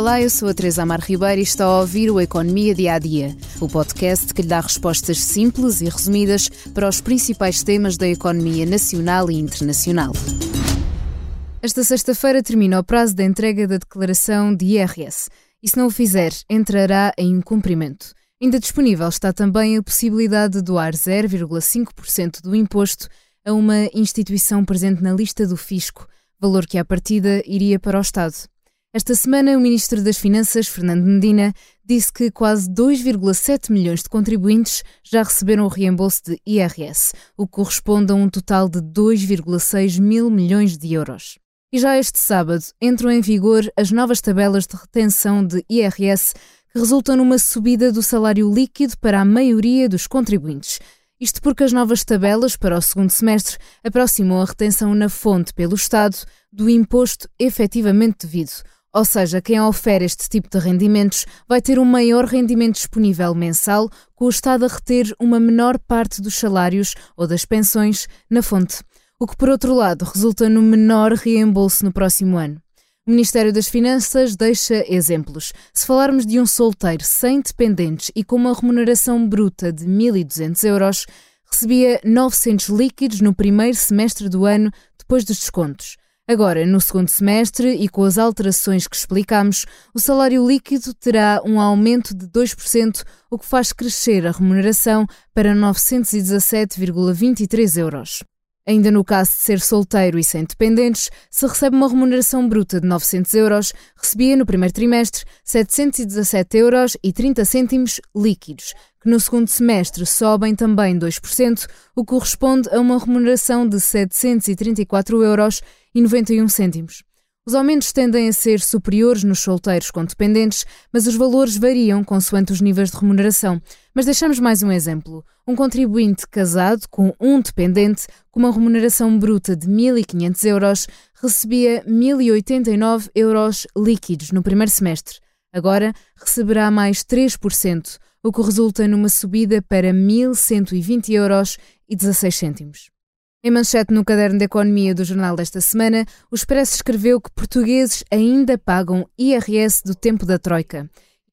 Olá, eu sou a Teresa Amar Ribeiro e está a ouvir o Economia Dia a Dia, o podcast que lhe dá respostas simples e resumidas para os principais temas da economia nacional e internacional. Esta sexta-feira termina o prazo da entrega da declaração de IRS e, se não o fizer, entrará em incumprimento. Ainda disponível está também a possibilidade de doar 0,5% do imposto a uma instituição presente na lista do fisco, valor que à partida iria para o Estado. Esta semana, o Ministro das Finanças, Fernando Medina, disse que quase 2,7 milhões de contribuintes já receberam o reembolso de IRS, o que corresponde a um total de 2,6 mil milhões de euros. E já este sábado entram em vigor as novas tabelas de retenção de IRS que resultam numa subida do salário líquido para a maioria dos contribuintes. Isto porque as novas tabelas para o segundo semestre aproximam a retenção na fonte pelo Estado do imposto efetivamente devido ou seja, quem ofere este tipo de rendimentos vai ter um maior rendimento disponível mensal, com o Estado a reter uma menor parte dos salários ou das pensões na fonte, o que, por outro lado, resulta no menor reembolso no próximo ano. O Ministério das Finanças deixa exemplos. Se falarmos de um solteiro sem dependentes e com uma remuneração bruta de 1.200 euros, recebia 900 líquidos no primeiro semestre do ano, depois dos descontos. Agora, no segundo semestre e com as alterações que explicamos, o salário líquido terá um aumento de 2%, o que faz crescer a remuneração para 917,23 euros. Ainda no caso de ser solteiro e sem dependentes, se recebe uma remuneração bruta de 900 euros, recebia no primeiro trimestre 717 euros e 30 cêntimos líquidos, que no segundo semestre sobem também 2%, o que corresponde a uma remuneração de 734 euros e 91 cêntimos. Os aumentos tendem a ser superiores nos solteiros com dependentes, mas os valores variam consoante os níveis de remuneração. Mas deixamos mais um exemplo. Um contribuinte casado com um dependente, com uma remuneração bruta de 1.500 euros, recebia 1.089 euros líquidos no primeiro semestre. Agora receberá mais 3%, o que resulta numa subida para 1.120 euros e 16 cêntimos. Em manchete no caderno de economia do jornal desta semana, o Expresso escreveu que portugueses ainda pagam IRS do tempo da Troika.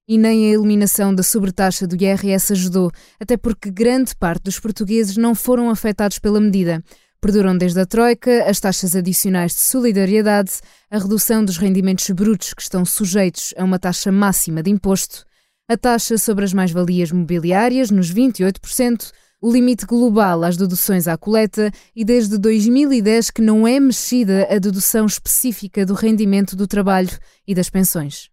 E nem a eliminação da sobretaxa do IRS ajudou, até porque grande parte dos portugueses não foram afetados pela medida. Perduram desde a Troika as taxas adicionais de solidariedade, a redução dos rendimentos brutos que estão sujeitos a uma taxa máxima de imposto, a taxa sobre as mais-valias mobiliárias nos 28%, o limite global às deduções à coleta e desde 2010 que não é mexida a dedução específica do rendimento do trabalho e das pensões.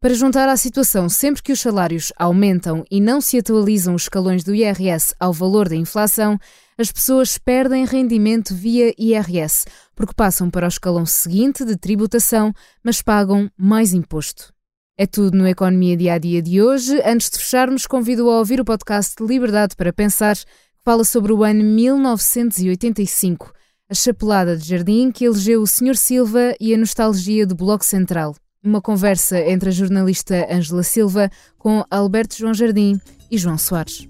Para juntar à situação, sempre que os salários aumentam e não se atualizam os escalões do IRS ao valor da inflação, as pessoas perdem rendimento via IRS, porque passam para o escalão seguinte de tributação, mas pagam mais imposto. É tudo no Economia Dia a Dia de hoje. Antes de fecharmos, convido a ouvir o podcast Liberdade para Pensar, que fala sobre o ano 1985, a chapelada de jardim que elegeu o Sr. Silva e a nostalgia do Bloco Central. Uma conversa entre a jornalista Ângela Silva com Alberto João Jardim e João Soares.